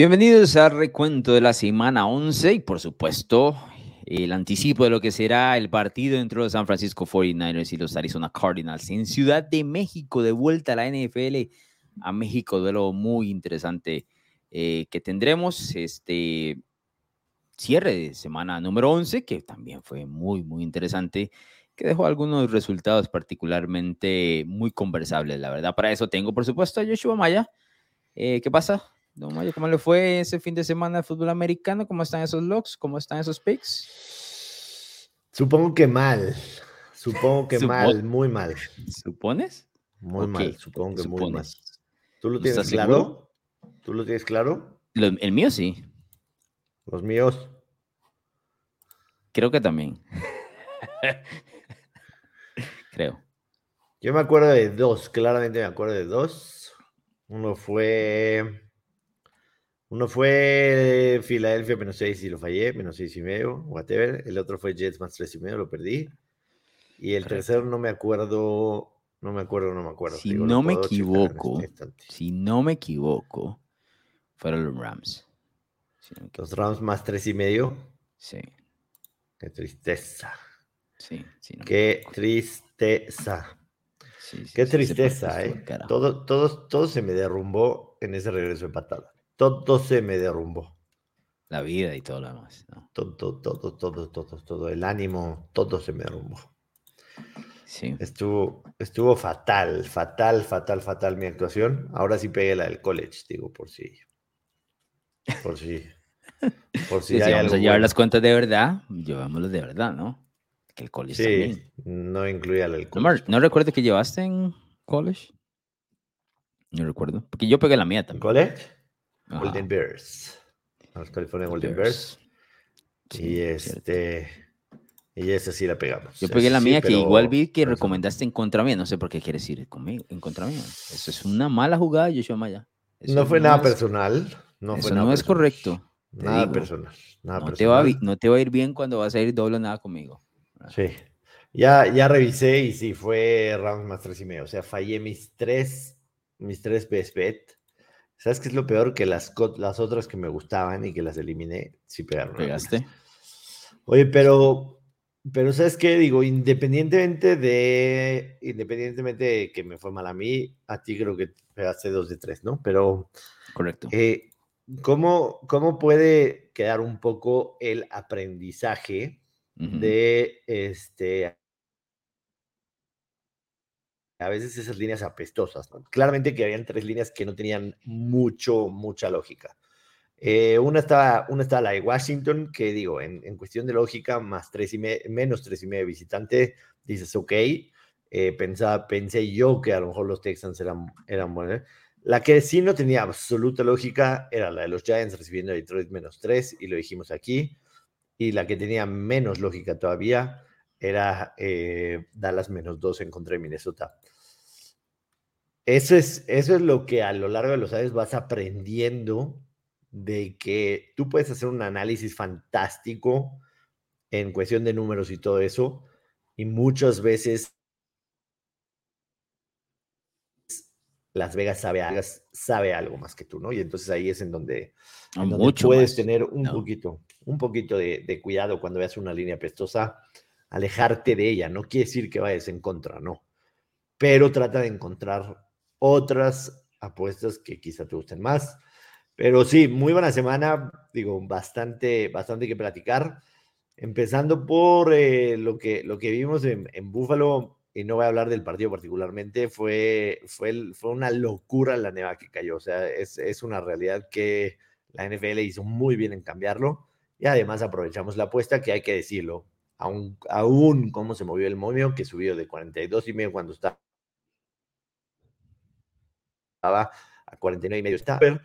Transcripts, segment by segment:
Bienvenidos al recuento de la semana 11 y por supuesto el anticipo de lo que será el partido entre los San Francisco 49ers y los Arizona Cardinals en Ciudad de México, de vuelta a la NFL a México, duelo muy interesante eh, que tendremos. Este cierre de semana número 11, que también fue muy, muy interesante, que dejó algunos resultados particularmente muy conversables, la verdad. Para eso tengo, por supuesto, a Joshua Maya. Eh, ¿Qué pasa? ¿Cómo le fue ese fin de semana de fútbol americano? ¿Cómo están esos logs? ¿Cómo están esos picks? Supongo que mal. Supongo que mal, muy mal. ¿Supones? Muy mal, supongo que muy mal. ¿Tú lo tienes claro? ¿Tú lo tienes claro? el mío sí. Los míos. Creo que también. Creo. Yo me acuerdo de dos, claramente me acuerdo de dos. Uno fue uno fue Filadelfia menos 6 y lo fallé, menos 6 y medio, whatever. El otro fue Jets más 3 y medio, lo perdí. Y el tercero no me acuerdo, no me acuerdo, no me acuerdo. Si no me equivoco, este si no me equivoco, fueron los Rams. los Rams más 3 y medio. Sí. Qué tristeza. Sí, sí. Qué tristeza. Qué tristeza, ¿eh? Todo, todo, todo se me derrumbó en ese regreso de patada todo se me derrumbó. La vida y todo lo demás. Todo, todo, todo, todo, todo, todo, el ánimo, todo se me derrumbó. Sí. Estuvo, estuvo fatal, fatal, fatal, fatal mi actuación. Ahora sí pegué la del college, digo, por si. Por si. Por si, hay vamos a llevar las cuentas de verdad, llevámoslas de verdad, ¿no? Que el college sí, no incluía el college. No, recuerdo que llevaste en college. No recuerdo. Porque yo pegué la mía también. ¿College? Golden Bears. A los California Golden Bears. y este. Y esa sí la pegamos. Yo pegué la mía que igual vi que recomendaste en contra mía. No sé por qué quieres ir conmigo, en contra mía. Eso es una mala jugada, Joshua Maya. no fue nada personal. No eso no es correcto. Nada personal. no, Te va a, no te va a ir bien cuando vas a ir doble nada conmigo. Sí. Ya, ya revisé y sí, fue round más tres y medio. O sea, fallé mis tres, mis tres best bet ¿Sabes qué es lo peor? Que las, las otras que me gustaban y que las eliminé, sí pegaron. ¿Pegaste? Oye, pero, pero ¿sabes qué? Digo, independientemente de, independientemente de que me fue mal a mí, a ti creo que pegaste dos de tres, ¿no? Pero... Correcto. Eh, ¿cómo, ¿Cómo puede quedar un poco el aprendizaje de este a veces esas líneas apestosas. Claramente que habían tres líneas que no tenían mucho, mucha lógica. Eh, una, estaba, una estaba la de Washington, que digo, en, en cuestión de lógica, más tres y menos tres y medio visitante, dices, ok, eh, pensaba, pensé yo que a lo mejor los Texans eran, eran buenos. La que sí no tenía absoluta lógica era la de los Giants recibiendo a Detroit menos tres, y lo dijimos aquí. Y la que tenía menos lógica todavía era eh, Dallas menos dos en contra de Minnesota. Eso es, eso es lo que a lo largo de los años vas aprendiendo de que tú puedes hacer un análisis fantástico en cuestión de números y todo eso, y muchas veces Las Vegas sabe, sabe algo más que tú, ¿no? Y entonces ahí es en donde, puedes tener un poquito, un poquito de, de, cuidado cuando veas una línea pestosa, alejarte de ella. No quiere decir que vayas en contra, no. Pero trata de encontrar otras apuestas que quizá te gusten más. Pero sí, muy buena semana, digo, bastante, bastante que platicar. Empezando por eh, lo, que, lo que vimos en, en Búfalo, y no voy a hablar del partido particularmente, fue, fue, fue una locura la neva que cayó. O sea, es, es una realidad que la NFL hizo muy bien en cambiarlo. Y además aprovechamos la apuesta, que hay que decirlo, aún, aún cómo se movió el momio, que subió de 42 y medio cuando está a 49 y medio Stapper.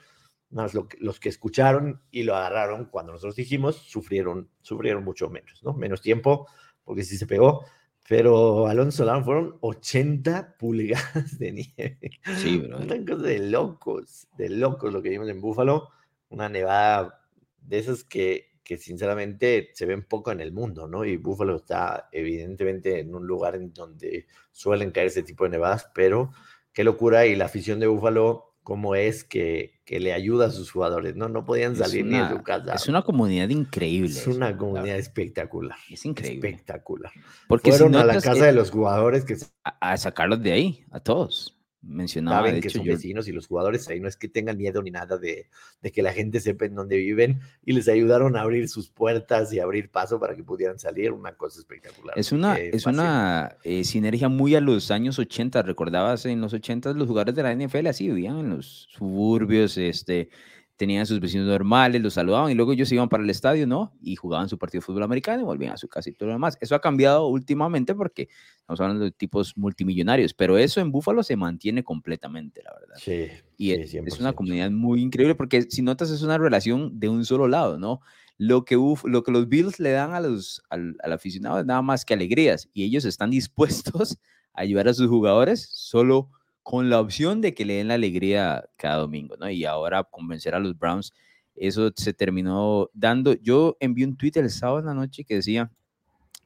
Más los que escucharon y lo agarraron cuando nosotros dijimos, sufrieron, sufrieron mucho menos, ¿no? Menos tiempo, porque sí se pegó. Pero Alonso Solano fueron 80 pulgadas de nieve. Sí, bro. Una cosa de locos, de locos lo que vimos en Búfalo. Una nevada de esas que, que sinceramente se ven poco en el mundo, ¿no? Y Búfalo está evidentemente en un lugar en donde suelen caer ese tipo de nevadas, pero qué locura. Y la afición de Búfalo, cómo es que, que, le ayuda a sus jugadores, ¿no? No podían salir ni de su casa. Es una comunidad increíble. Es una comunidad espectacular. Es increíble. Espectacular. Porque Fueron a la casa de los jugadores que... a sacarlos de ahí, a todos mencionaba. Saben que son vecinos y los jugadores ahí no es que tengan miedo ni nada de, que la gente sepa en dónde viven y les ayudaron a abrir sus puertas y abrir paso para que pudieran salir, una cosa espectacular. Es una, es una eh, sinergia muy a los años 80, recordabas en los 80 los jugadores de la NFL así vivían en los suburbios, este, tenían sus vecinos normales, los saludaban y luego ellos iban para el estadio, ¿no? Y jugaban su partido de fútbol americano y volvían a su casa y todo lo demás. Eso ha cambiado últimamente porque estamos hablando de tipos multimillonarios, pero eso en Búfalo se mantiene completamente, la verdad. Sí. Y es, una comunidad muy increíble porque si notas es una relación de un solo lado, ¿no? Lo que, lo que los Bills le dan a los, al, al aficionado es nada más que alegrías y ellos están dispuestos a ayudar a sus jugadores solo con la opción de que le den la alegría cada domingo, ¿no? Y ahora convencer a los Browns, eso se terminó dando. Yo envié un tweet el sábado en la noche que decía,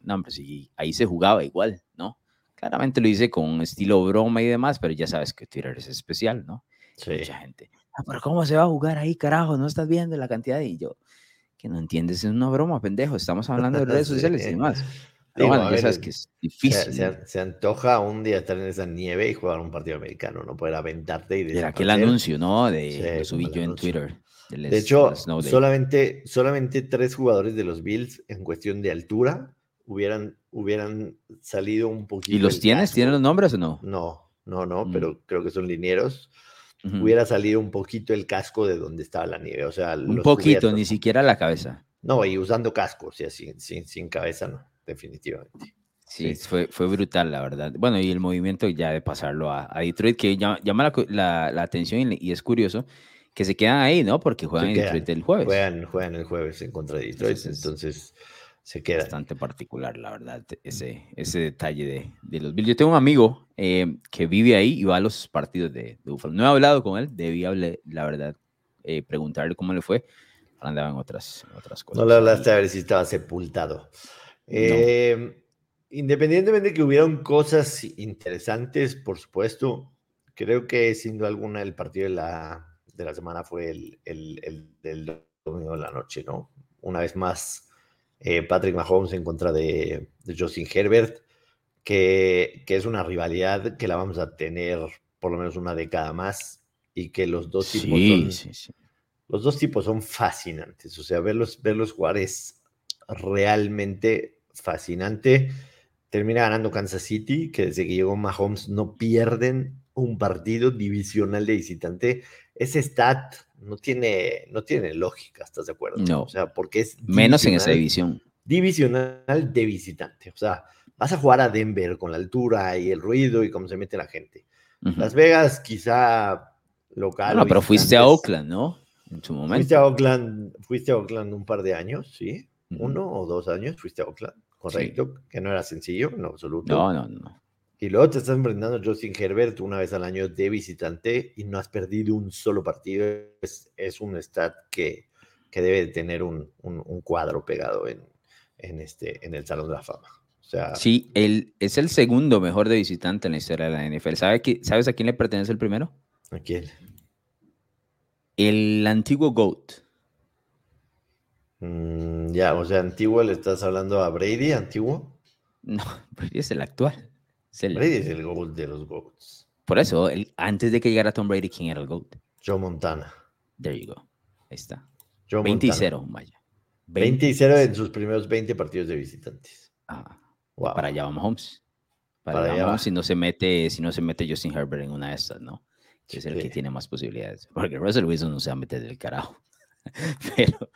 no, hombre, sí, ahí se jugaba igual, ¿no? Claramente lo hice con estilo broma y demás, pero ya sabes que Twitter es especial, ¿no? Sí. Mucha gente, ah, pero ¿cómo se va a jugar ahí, carajo? No estás viendo la cantidad. Y yo, que no entiendes, es una broma, pendejo, estamos hablando de redes sociales y demás que es difícil. Se, antoja un día estar en esa nieve y jugar un partido americano, no poder aventarte y de aquel anuncio, ¿no? De sí, subí yo en Twitter. De, hecho, solamente, solamente tres jugadores de los Bills en cuestión de altura hubieran, hubieran salido un poquito. ¿Y los tienes? ¿Tienen los nombres o no? No, no, no, mm. pero creo que son linieros. Hubiera salido un poquito el casco de donde estaba la nieve. O sea, un poquito, ni siquiera la cabeza. No, y usando casco, o sea, sin, sin, sin cabeza, no definitivamente. Sí, Fue, fue brutal, la verdad. Bueno, y el movimiento ya de pasarlo a, Detroit, que llama, la, la, atención y, es curioso que se quedan ahí, ¿no? Porque juegan en Detroit el jueves. Juegan, juegan el jueves en contra de Detroit, entonces, se queda. Bastante particular, la verdad, ese, ese detalle de, de los Bills. Yo tengo un amigo eh, que vive ahí y va a los partidos de, de Buffalo. No he hablado con él, debía, la verdad, eh, preguntarle cómo le fue. Andaba en otras, otras cosas. No le hablaste a ver si estaba sepultado. Eh, independientemente de que hubieran cosas interesantes, por supuesto, creo que siendo alguna el partido de la, de la semana fue el, el, del domingo de la noche, ¿no? Una vez más, eh, Patrick Mahomes en contra de, Justin Herbert, que, que, es una rivalidad que la vamos a tener por lo menos una década más y que los dos tipos son, los dos tipos son fascinantes, o sea, verlos, verlos jugar es realmente fascinante. Termina ganando Kansas City, que desde que llegó Mahomes no pierden un partido divisional de visitante. Ese stat no tiene, no tiene lógica, ¿estás de acuerdo? No. O sea, porque es. Menos en esa división. Divisional de visitante. O sea, vas a jugar a Denver con la altura y el ruido y cómo se mete la gente. Las Vegas, quizá local. No, pero fuiste a Oakland, ¿no? En su momento. Fuiste a Oakland, fuiste a Oakland un par de años, ¿sí? Uno o dos años fuiste a Oakland correcto, que no era sencillo en absoluto. No, no, no. Y luego te estás enfrentando a Justin Herbert una vez al año de visitante y no has perdido un solo partido. Es, es un stat que, que debe tener un, un, cuadro pegado en, en, este, en el Salón de la Fama. O sea, sí, él es el segundo mejor de visitante en la historia de la NFL. ¿Sabe ¿Sabes a quién le pertenece el primero? ¿A quién? El antiguo GOAT. Mm, ya, o sea, antiguo, ¿le estás hablando a Brady, antiguo? No, Brady es el actual. Brady es el GOAT de los GOATs. Por eso, antes de que llegara Tom Brady, ¿quién era el GOAT? Joe Montana. There you go. Ahí está. 20 y 0, vaya. 20 y 0 en sus primeros 20 partidos de visitantes. Ah, Para allá vamos Holmes. Para, allá vamos si no se mete, si no se mete Justin Herbert en una de estas, ¿no? Que es el que tiene más posibilidades. Porque Russell Wilson no se va a meter del carajo. Pero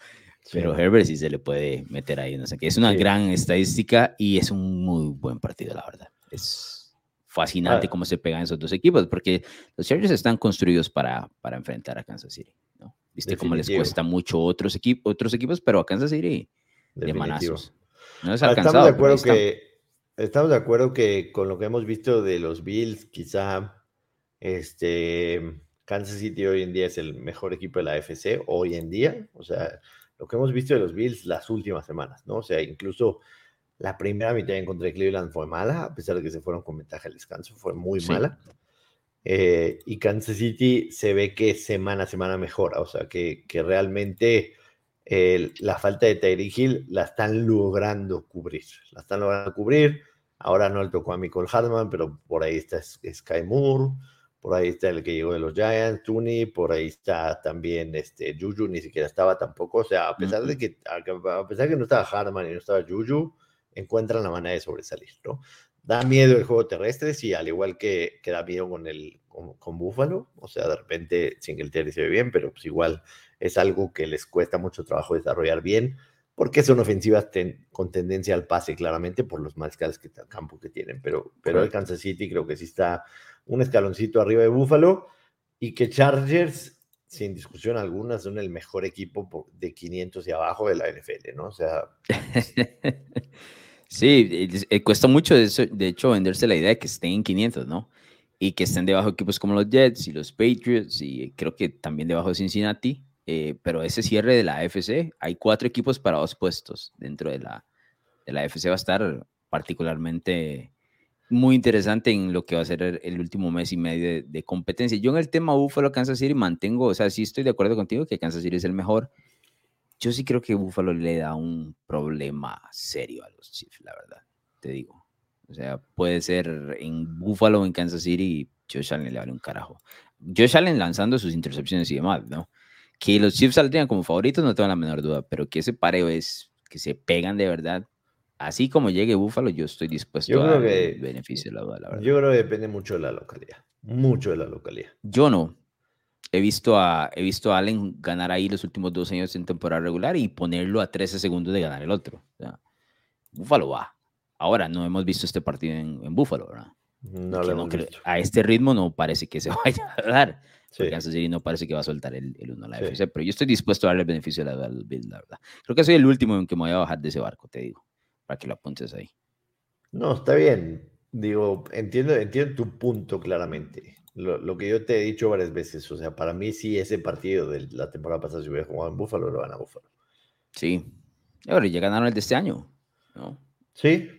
pero Herbert sí se le puede meter ahí, no sé qué. Es una gran estadística y es un muy buen partido, la verdad. Es fascinante ah. cómo se pegan esos dos equipos, porque los Chargers están construidos para, para enfrentar a Kansas City, ¿no? Viste cómo les cuesta mucho otros, equipos otros equipos, pero a Kansas City de manazos. No es alcanzado, estamos de acuerdo que estamos de acuerdo que con lo que hemos visto de los Bills, quizá este Kansas City hoy en día es el mejor equipo de la AFC hoy en día, o sea, lo que hemos visto de los Bills las últimas semanas, ¿no? O sea, incluso la primera mitad en contra de Cleveland fue mala, a pesar de que se fueron con ventaja al descanso, fue muy mala. Eh, y Kansas City se ve que semana a semana mejora, o sea, que, que realmente la falta de Tyreek Hill la están logrando cubrir, la están logrando cubrir. Ahora no le tocó a Michael Hartman, pero por ahí está Sky Moore, por ahí está el que llegó de los Giants, Tooney, por ahí está también este Juju, ni siquiera estaba tampoco, o sea, a pesar de que a pesar de que no estaba Hartman y no estaba Juju, encuentran la manera de sobresalir, ¿no? Da miedo el juego terrestre, sí, al igual que, que da miedo con el con, con Buffalo, o sea, de repente Singletary se ve bien, pero pues igual es algo que les cuesta mucho trabajo desarrollar bien, porque son ofensivas con tendencia al pase, claramente, por los mariscales que campo que tienen. Pero, pero el Kansas City creo que sí está un escaloncito arriba de Buffalo y que Chargers, sin discusión alguna, son el mejor equipo de 500 y abajo de la NFL, ¿no? O sea. sí, eh, cuesta mucho, de hecho, venderse la idea de que estén en 500, ¿no? Y que estén debajo de equipos como los Jets y los Patriots y creo que también debajo de Cincinnati eh, pero ese cierre de la AFC, hay cuatro equipos para dos puestos dentro de la, de la AFC, va a estar particularmente muy interesante en lo que va a ser el, último mes y medio de, competencia. Yo en el tema Buffalo, Kansas City mantengo, o sea, sí estoy de acuerdo contigo que Kansas City es el mejor. Yo sí creo que Buffalo le da un problema serio a los Chiefs, la verdad, te digo. O sea, puede ser en Buffalo o en Kansas City, Josh Allen le vale un carajo. Josh Allen lanzando sus intercepciones y demás, ¿no? Que los Chiefs saldrían como favoritos, no tengo la menor duda, pero que ese pareo es que se pegan de verdad. Así como llegue Búfalo, yo estoy dispuesto a que, beneficio la duda, la verdad. Yo creo que depende mucho de la localidad. Mucho de la localidad. Yo no. He visto a, he visto a Allen ganar ahí los últimos dos años en temporada regular y ponerlo a 13 segundos de ganar el otro. Búfalo va. Ahora, no hemos visto este partido en, en Búfalo, ¿verdad? No, lo A este ritmo no parece que se vaya a dar. Sí. Kansas City no parece que va a soltar el, el 1 a la FC, pero yo estoy dispuesto a darle el beneficio de la, la verdad. Creo que soy el último en que me voy a bajar de ese barco, te digo, para que lo apuntes ahí. No, está bien. Digo, entiendo, entiendo tu punto claramente. Lo, lo, que yo te he dicho varias veces, o sea, para mí sí ese partido de la temporada pasada si hubiera jugado en Búfalo, lo van a Búfalo. Sí. Ahora ya ganaron el de este año, ¿no? Sí,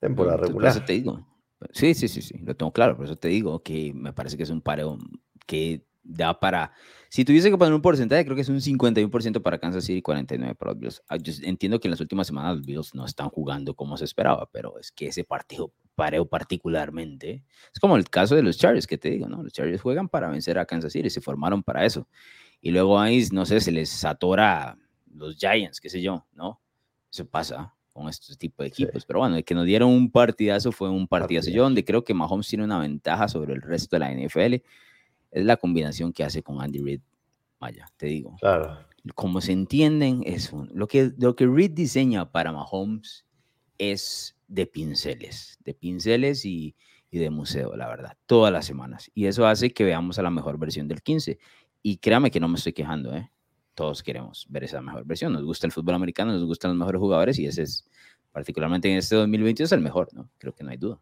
temporada regular. Por eso te digo. Sí, sí, sí, sí, lo tengo claro, por eso te digo que me parece que es un pareo que da para, si tuviese que poner un porcentaje, creo que es un 51% para Kansas City y 49% para los Bills. Ah, yo entiendo que en las últimas semanas los Bills no están jugando como se esperaba, pero es que ese partido pareo particularmente, es como el caso de los Chargers, que te digo, ¿no? Los Chargers juegan para vencer a Kansas City, se formaron para eso. Y luego ahí, no sé, se les atora los Giants, qué sé yo, ¿no? Eso pasa con estos tipos de equipos. Pero bueno, el que nos dieron un partidazo fue un partidazo. Yo donde creo que Mahomes tiene una ventaja sobre el resto de la NFL es la combinación que hace con Andy Reid. Vaya, te digo. Claro. Como se entienden, es lo, que, lo que Reid diseña para Mahomes es de pinceles, de pinceles y, y de museo, la verdad, todas las semanas. Y eso hace que veamos a la mejor versión del 15. Y créame que no me estoy quejando, ¿eh? Todos queremos ver esa mejor versión. Nos gusta el fútbol americano, nos gustan los mejores jugadores y ese es, particularmente en este 2022, el mejor, ¿no? Creo que no hay duda.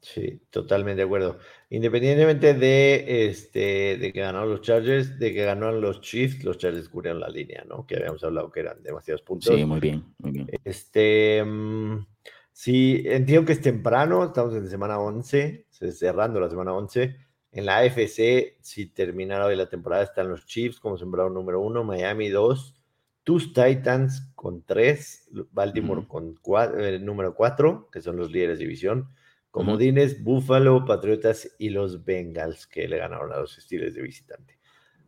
Sí, totalmente de acuerdo. Independientemente de, este, de que ganaron los Chargers, de que ganaron los Chiefs, los Chargers cubrieron la línea, ¿no? Que habíamos hablado que eran demasiados puntos. Sí, muy bien, muy bien. Este, mm, sí, entiendo que es temprano, estamos en semana 11, cerrando la semana 11. En la AFC, si terminara hoy la temporada, están los Chiefs como sembrado número uno, Miami 2, tus Titans con 3, Baltimore con cuatro, eh, número 4, que son los líderes de división. Comodines, Buffalo, Patriotas y los Bengals que le ganaron a los Steelers de visitante.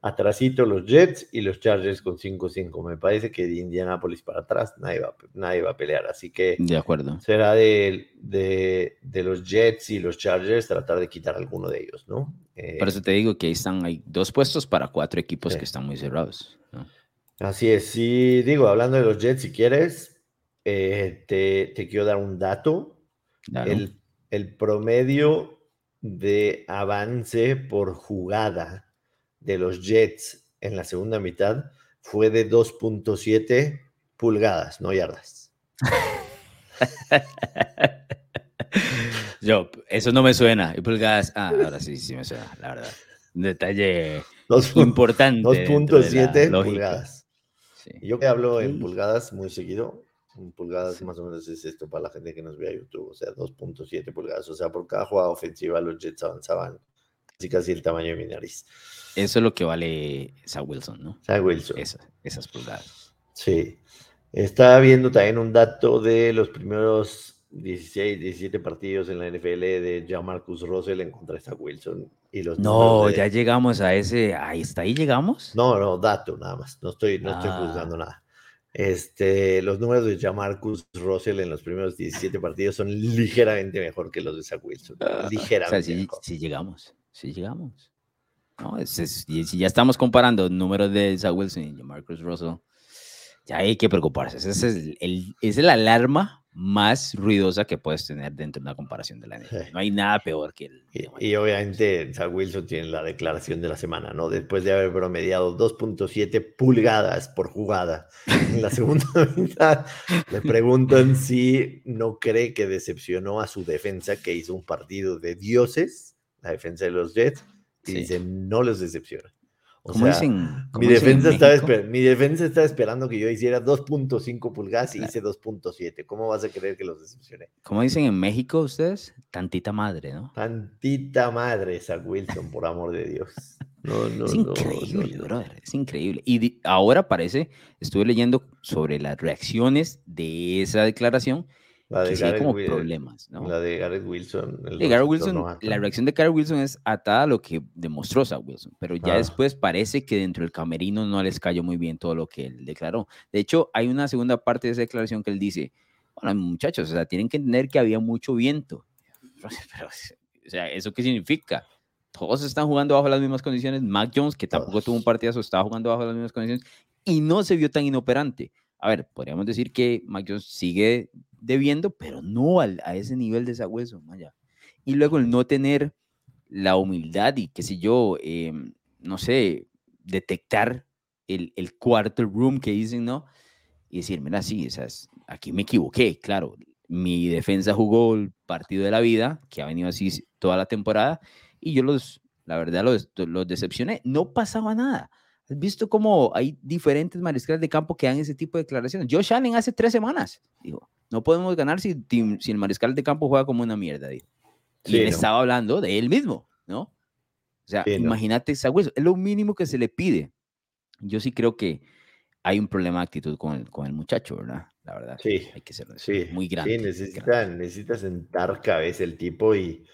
Atrasito los Jets y los Chargers con 5-5. Me parece que de Indianapolis para atrás nadie va, nadie va a pelear. Así que de acuerdo. será de, de, de, los Jets y los Chargers tratar de quitar alguno de ellos, ¿no? Eh, Por eso te digo que ahí están, hay dos puestos para cuatro equipos que están muy cerrados. Así es. Sí, digo, hablando de los Jets, si quieres, eh, te, te, quiero dar un dato. El el promedio de avance por jugada de los Jets en la segunda mitad fue de 2.7 pulgadas, no yardas. Yo, eso no me suena. Y pulgadas, ah, ahora sí, sí me suena, la verdad. Un detalle importante. 2.7 pulgadas. Yo que hablo en pulgadas muy seguido, pulgadas más o menos es esto para la gente que nos ve a YouTube, o sea, 2.7 pulgadas, o sea, por cada jugada ofensiva los Jets avanzaban casi el tamaño de mi nariz. Eso es lo que vale Zach Wilson, ¿no? Zach Wilson. esas pulgadas. Sí. Estaba viendo también un dato de los primeros 16, 17 partidos en la NFL de John Marcus Russell en contra de Zach Wilson. Y los no, ya llegamos a ese. Ahí está, ahí llegamos. No, no, dato nada más. No estoy, no estoy ah. juzgando nada. Este, los números de Jamarcus Russell en los primeros 17 partidos son ligeramente mejor que los de Zach Wilson. Ah, ligeramente. O sea, llegamos, sí llegamos. No, si ya estamos comparando números de Zach Wilson y Jamarcus Russell, ya hay que preocuparse. Esa es, el, es la alarma más ruidosa que puedes tener dentro de una comparación de la NFL. No hay nada peor que el. Y, obviamente, Zach Wilson tiene la declaración de la semana, ¿no? Después de haber promediado 2.7 pulgadas por jugada en la segunda mitad, le preguntan si no cree que decepcionó a su defensa, que hizo un partido de dioses, la defensa de los Jets, y dice, no los decepciona dicen, mi, defensa estaba mi defensa estaba esperando que yo hiciera 2.5 pulgadas y hice 2.7. ¿Cómo vas a creer que los decepcioné? Como dicen en México ustedes, tantita madre, ¿no? Tantita madre, Zach Wilson, por amor de Dios. es increíble, brother, es increíble. Y ahora parece, estuve leyendo sobre las reacciones de esa declaración la de Garrett, como problemas, ¿no? La de Garrett Wilson. Wilson la reacción de Garrett Wilson es atada a lo que demostró Zach Wilson, pero ya ah. después parece que dentro del camerino no les cayó muy bien todo lo que él declaró. De hecho, hay una segunda parte de esa declaración que él dice, bueno, muchachos, o sea, tienen que entender que había mucho viento. o sea, ¿eso qué significa? Todos están jugando bajo las mismas condiciones. Mac Jones, que tampoco tuvo un partidazo, estaba jugando bajo las mismas condiciones y no se vio tan inoperante. A ver, podríamos decir que Mac Jones sigue debiendo, pero no al, a ese nivel de esa hueso, Maya. Y luego el no tener la humildad y qué sé yo, em, no sé, detectar el, el cuarto room que dicen, ¿no? Y decir, mira, sí, esas, aquí me equivoqué, claro. Mi defensa jugó el partido de la vida, que ha venido así toda la temporada, y yo los, la verdad, los, los decepcioné. No pasaba nada. ¿Has visto cómo hay diferentes mariscales de campo que dan ese tipo de declaraciones? Josh Allen hace tres semanas dijo, no podemos ganar si, si el mariscal de campo juega como una mierda. Y él estaba hablando de él mismo, ¿no? O sea, imagínate esa Es lo mínimo que se le pide. Yo sí creo que hay un problema de actitud con el, con el muchacho, ¿verdad? La verdad. Sí. Hay que ser muy grande. Sí, necesita, necesita sentar cabeza el tipo y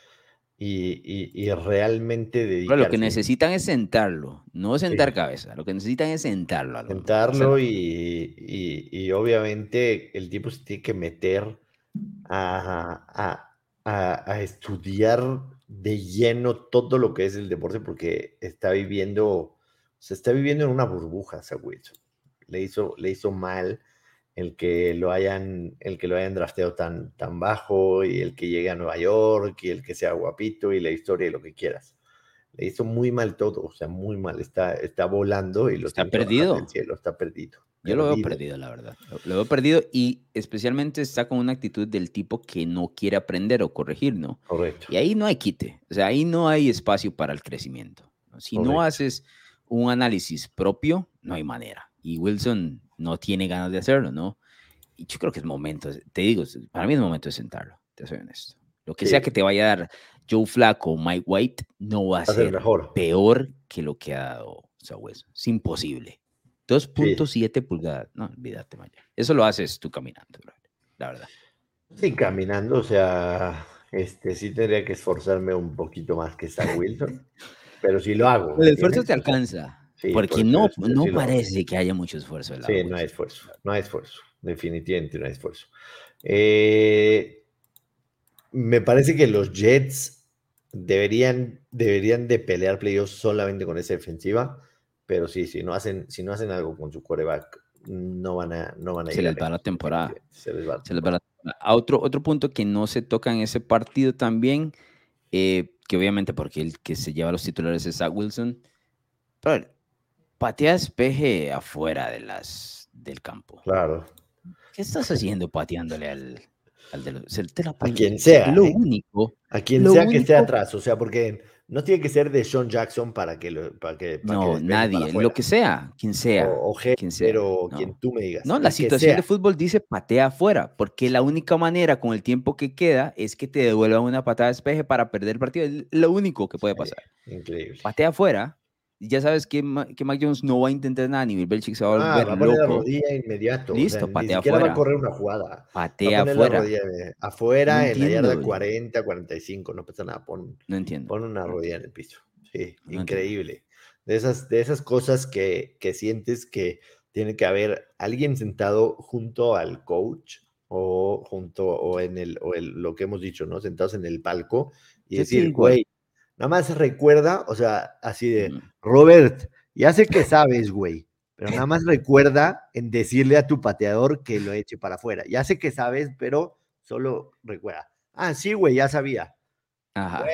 y, realmente dedicarse. lo que necesitan es sentarlo, no sentar cabeza, lo que necesitan es sentarlo. sentarlo y, obviamente el tipo se tiene que meter a, estudiar de lleno todo lo que es el deporte porque está viviendo, se está viviendo en una burbuja, Le hizo, le hizo mal el que lo hayan, el que lo hayan drafteado tan, tan bajo y el que llegue a Nueva York y el que sea guapito y la historia y lo que quieras. Le hizo muy mal todo, o sea, muy mal. Está, está volando y lo está perdido. cielo, está perdido. Yo lo veo perdido, la verdad. Lo, veo perdido y especialmente está con una actitud del tipo que no quiere aprender o corregir, ¿no? Correcto. Y ahí no hay quite, o sea, ahí no hay espacio para el crecimiento. Si no haces un análisis propio, no hay manera. Y Wilson no tiene ganas de hacerlo, ¿no? Y yo creo que es momento, te digo, para mí es momento de sentarlo, te soy honesto. Lo que sea que te vaya a dar Joe Flaco o Mike White no va a, ser mejor. peor que lo que ha dado Sabueso. Es imposible. 2.7 pulgadas. No, olvídate, Maya. Eso lo haces tú caminando, la verdad. Sí, caminando, o sea, este, sí tendría que esforzarme un poquito más que Sam Wilson, pero sí lo hago. El esfuerzo te alcanza. Porque no, no parece que haya mucho esfuerzo. sí, no hay esfuerzo, no hay esfuerzo, definitivamente no hay esfuerzo. Eh, me parece que los Jets deberían, deberían de pelear playoffs solamente con esa defensiva, pero sí, si no hacen, si no hacen algo con su quarterback, no van a, no van a se Les va la temporada. Se les va, A otro, otro punto que no se toca en ese partido también, eh, que obviamente porque el que se lleva los titulares es Zach Wilson, pero patea despeje afuera de las, del campo. Claro. ¿Qué estás haciendo pateándole al, al de a quien sea. Lo ¿eh? único. A quien sea que esté atrás. O sea, porque no tiene que ser de Sean Jackson para que lo. Para que, no, nadie, lo que sea, quien sea. O, quien sea, pero quien tú me digas. No, la situación de fútbol dice patea afuera, porque la única manera con el tiempo que queda es que te devuelvan una patada de espeje para perder el partido. Es lo único que puede pasar. increíble. Patea afuera, ya sabes que, que Mac Jones no va a intentar nada, ni Belichick se va a ah, volver va a la rodilla inmediato. Listo, patea afuera. va a correr una jugada. Patea afuera. afuera, en la yarda 40, 45, no pasa nada. Pon, no entiendo. Pon una rodilla en el piso. Sí, increíble. De esas, de esas cosas que, que sientes que tiene que haber alguien sentado junto al coach o junto o en el, o el, lo que hemos dicho, ¿no? Sentados en el palco y decir, güey, Nada más recuerda, o sea, así de, Robert, ya sé que sabes, güey, pero nada más recuerda en decirle a tu pateador que lo eche para afuera. Ya sé que sabes, pero solo recuerda. Ah, sí, güey, ya sabía. Ajá.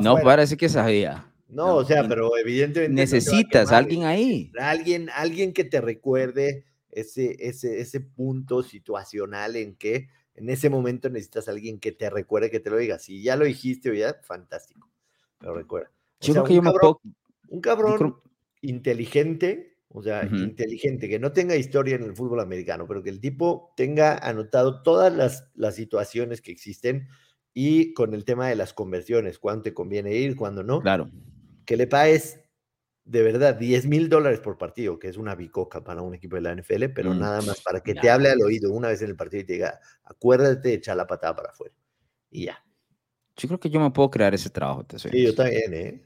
no parece que sabía. No, o sea, pero evidentemente. Necesitas a alguien ahí. Alguien, alguien que te recuerde ese, ese, ese punto situacional en que en ese momento necesitas a alguien que te recuerde que te lo diga. Si ya lo dijiste ya, fantástico pero recuerda. yo creo que yo me puedo... Un cabrón inteligente, o sea, inteligente, que no tenga historia en el fútbol americano, pero que el tipo tenga anotado todas las, las situaciones que existen y con el tema de las conversiones, cuándo te conviene ir, cuándo no. Claro. Que le pagues de verdad 10 mil dólares por partido, que es una bicoca para un equipo de la NFL, pero mm, nada más para que te hable al oído una vez en el partido y te diga, acuérdate de echar la patada para afuera. Y ya. Yo creo que yo me puedo crear ese trabajo. Te sí, yo también, ¿eh?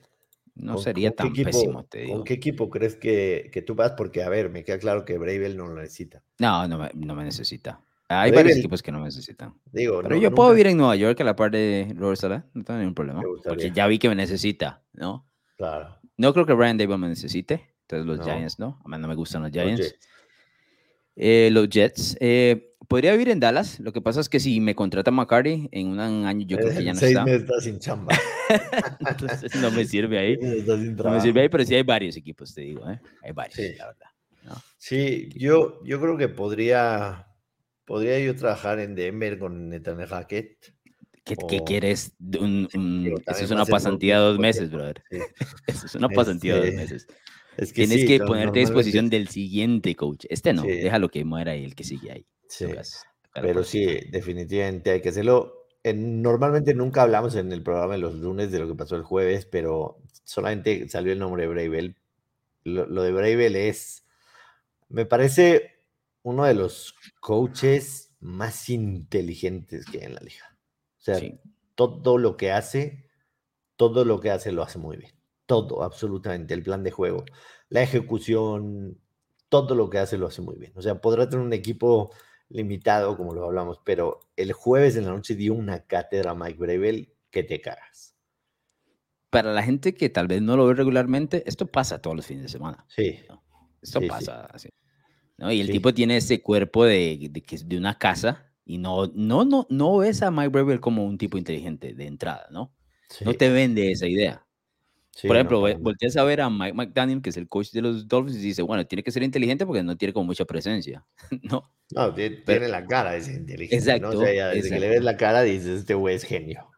No sería tan pésimo, te digo. ¿Con qué equipo crees que, que, tú vas? Porque, a ver, me queda claro que Bravel no lo necesita. No, no me, no me necesita. Hay varios equipos que no me necesitan. Digo, Pero yo puedo vivir en Nueva York a la par de Robert Sala, no tengo ningún problema. Porque ya vi que me necesita, ¿no? Claro. No creo que Brian Davis me necesite. Entonces los Giants, ¿no? A mí no me gustan los Giants. Eh, los Jets. Eh, podría vivir en Dallas. Lo que pasa es que si me contrata McCarty en un año, yo creo que ya no seis Meses está sin chamba. Entonces no me sirve ahí. No me sirve ahí, pero sí hay varios equipos, te digo. ¿eh? Hay varios, sí. la verdad. Sí, yo, yo creo que podría, podría yo trabajar en Denver con Nathaniel Hackett. ¿Qué, quieres? eso es una pasantía de dos meses, brother. Eso es una pasantía de dos Tienes que ponerte a disposición del siguiente coach. Este no, déjalo que muera y el que sigue ahí. Sí, pero sí, definitivamente hay que hacerlo. normalmente nunca hablamos en el programa de los lunes de lo que pasó el jueves, pero solamente salió el nombre de Bravel. Lo, de Bravel es, me parece, uno de los coaches más inteligentes que hay en la liga. O sea, todo lo que hace, todo lo que hace lo hace muy bien todo, absolutamente, el plan de juego, la ejecución, todo lo que hace lo hace muy bien. O sea, podrá tener un equipo limitado, como lo hablamos, pero el jueves en la noche dio una cátedra a Mike Brevel que te cagas. Para la gente que tal vez no lo ve regularmente, esto pasa todos los fines de semana. Sí. Esto pasa así. ¿no? Y el tipo tiene ese cuerpo de, de, de, una casa y no, no, no, no ves a Mike Brevel como un tipo inteligente de entrada, ¿no? No te vende esa idea. Por ejemplo, volteas a ver a Mike McDaniel, que es el coach de los Dolphins, y dice, bueno, tiene que ser inteligente porque no tiene como mucha presencia, ¿no? No, tiene, la cara de ser inteligente, exacto, ¿no? desde que le ves la cara dices, este güey es genio.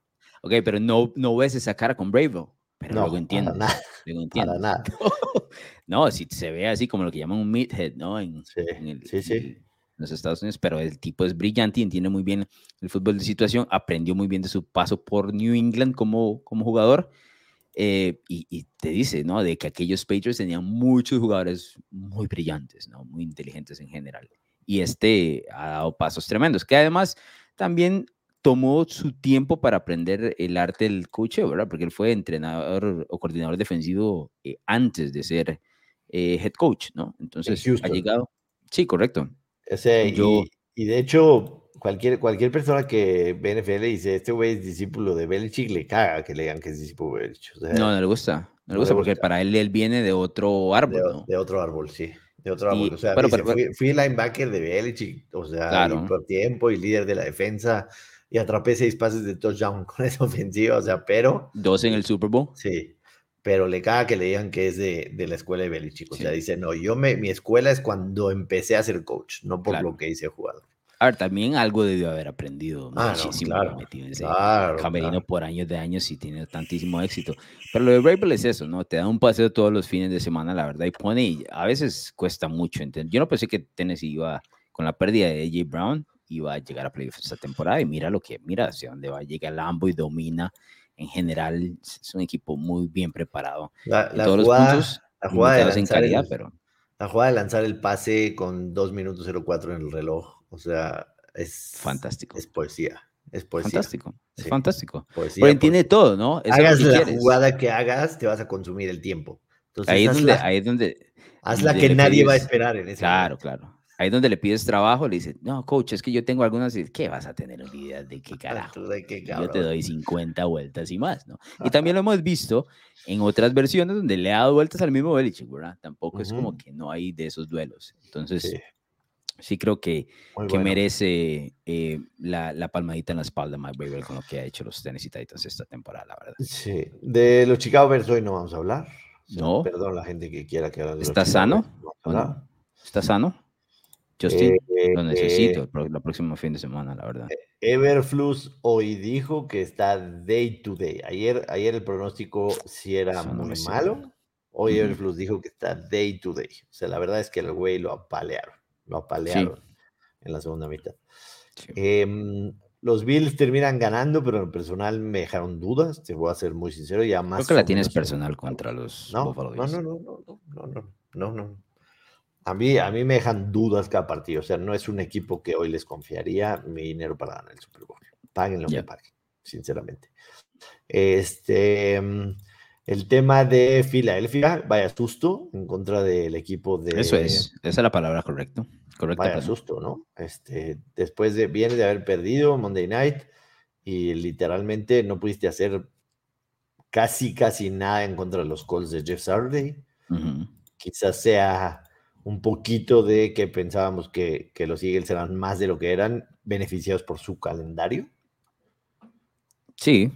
Ok, pero no, no ves esa cara con Bravo, pero no, luego entiendo. Para nada, luego entiendo. nada. no, si se ve así como lo que llaman un midhead, ¿no? En, sí, sí, sí. En los Estados Unidos, pero el tipo es brillante y entiende muy bien el fútbol de situación, aprendió muy bien de su paso por New England como, como jugador eh, y, te dice, ¿no? De que aquellos Patriots tenían muchos jugadores muy brillantes, ¿no? Muy inteligentes en general. Y este ha dado pasos tremendos, que además también tomó su tiempo para aprender el arte del coach, ¿verdad? Porque él fue entrenador o coordinador defensivo eh, antes de ser eh, head coach, ¿no? Entonces ha llegado. Sí, correcto. Ese, Yo, y de hecho, cualquier, cualquier persona que ve NFL dice, este güey es discípulo de Belichick, le caga que le digan que es discípulo de Belichick. no, no le gusta. No le gusta porque para él él viene de otro árbol, de, ¿no? de otro árbol, sí. De otro árbol. o sea, fui, linebacker de Belichick, o sea, por tiempo y líder de la defensa y atrapé seis pases de touchdown con esa ofensiva, o sea, pero... Dos en el Super Bowl. Sí, pero le caga que le digan que es de, de la escuela de Belichick. O sea, dice, no, yo me, mi escuela es cuando empecé a ser coach, no por lo que hice jugador. A ver, también algo debió haber aprendido ah, muchísimo claro, claro, camerino por años de años y tiene tantísimo éxito. Pero lo de Rabel es eso, ¿no? Te da un paseo todos los fines de semana, la verdad, y pone, y a veces cuesta mucho entender. Yo no pensé que Tennessee iba, con la pérdida de AJ Brown, iba a llegar a playoffs esta temporada, y mira lo que, mira hacia dónde va, llega Lambo y domina. En general, es un equipo muy bien preparado. La, todos los puntos, la jugada de lanzar calidad, el, pero... La jugada de lanzar el pase con 2 minutos 04 en el reloj, o sea, es... Fantástico. Es poesía. Es poesía. Fantástico. Es fantástico. Poesía, entiende todo, ¿no? hagas la jugada que hagas, te vas a consumir el tiempo. Entonces, ahí, es donde, ahí es donde... Hazla que nadie va a esperar en ese Claro, claro. Ahí donde le pides trabajo, le dices, no, coach, es que yo tengo algunas, ¿qué vas a tener ideas de qué carajo? ¿De qué yo te doy 50 vueltas y más, ¿no? Y también lo hemos visto en otras versiones donde le ha dado vueltas al mismo Belichick, ¿verdad? Tampoco es como que no hay de esos duelos. Entonces, sí, creo que, que merece eh, la, la, palmadita en la espalda Mike Babel con lo que ha hecho los Tennessee Titans esta temporada, la verdad. Sí, de los Chicago Bears hoy no vamos a hablar. No. Perdón la gente que quiera que hable de ¿Está sano? ¿Está sano? Justin, lo eh, necesito el próximo fin de semana, la verdad. Eh, Everflux hoy dijo que está day to day. Ayer, ayer el pronóstico sí era muy malo. Hoy Everflux dijo que está day to day. O sea, la verdad es que el güey lo apalearon. Lo apalearon en la segunda mitad. Em, los Bills terminan ganando, pero en personal me dejaron dudas. Te voy a ser muy sincero. Ya más Creo que la tienes personal contra los no, Buffalo no, no, no, no, no, no, no, no. A mí, a mí me dejan dudas cada partido. O sea, no es un equipo que hoy les confiaría mi dinero para ganar el Super Bowl. Paguen lo que paguen, sinceramente. Este, mm, el tema de Filadelfia, vaya susto en contra del equipo de. Eso es, esa es la palabra correcta. Vaya susto, ¿no? Este, después de, viene de haber perdido Monday Night y literalmente no pudiste hacer casi, casi nada en contra de los calls de Jeff Saturday. Quizás sea un poquito de que pensábamos que, los Eagles eran más de lo que eran, beneficiados por su calendario. Sí,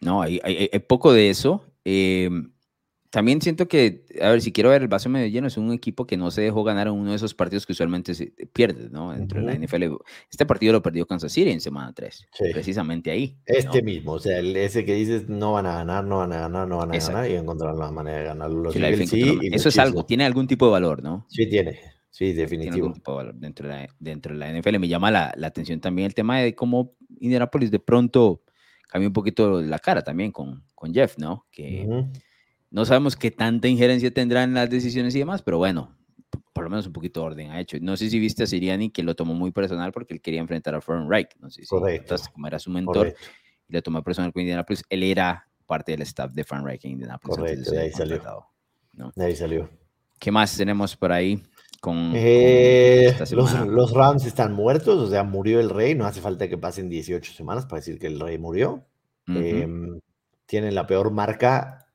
no, hay, poco de eso. Em, también siento que, a ver, si quiero ver el vaso medio lleno, es un equipo que no se dejó ganar en uno de esos partidos que usualmente se pierde, ¿no? Dentro de la NFL. Este partido lo perdió Kansas City en semana 3, precisamente ahí. Este mismo, o sea, ese que dices no van a ganar, no van a ganar, no van a ganar y encontrar la manera de ganarlo. sí, eso es algo, tiene algún tipo de valor, ¿no? Sí, tiene. Sí, definitivo. dentro, de la, dentro de la NFL. Me llama la, la, atención también el tema de cómo Indianapolis de pronto cambió un poquito la cara también con, con Jeff, ¿no? Que no sabemos qué tanta injerencia tendrá en las decisiones y demás, pero bueno, por lo menos un poquito de orden ha hecho. No sé si viste a Siriani que lo tomó muy personal porque él quería enfrentar a Frank Reich. No sé si Correcto. como era su mentor y lo tomó personal con Indianapolis. Él era parte del staff de Frank Reich en Indianapolis. Correcto, de ahí salió. De ahí salió. ¿Qué más tenemos por ahí? Con, eh, los, los, Rams están muertos, o sea, murió el rey. No hace falta que pasen 18 semanas para decir que el rey murió. Em, tienen la peor marca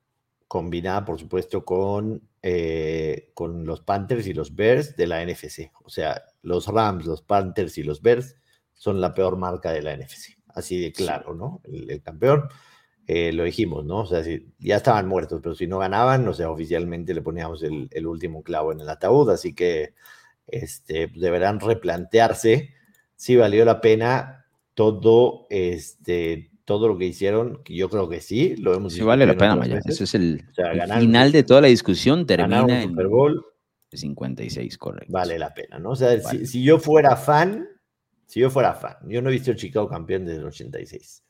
combinada, por supuesto, con, eh, con los Panthers y los Bears de la NFC. O sea, los Rams, los Panthers y los Bears son la peor marca de la NFC. Así de claro, ¿no? El, campeón, eh, lo dijimos, ¿no? O sea, si, ya estaban muertos, pero si no ganaban, o sea, oficialmente le poníamos el, el último clavo en el ataúd. Así que este, pues, deberán replantearse si valió la pena todo este todo lo que hicieron, que yo creo que sí, lo hemos Sí, vale la pena, Maya. Eso es el, final de toda la discusión, termina en Super Bowl. 56, correcto. Vale la pena, ¿no? O sea, si, yo fuera fan, si yo fuera fan, yo no he visto Chicago campeón desde el 86.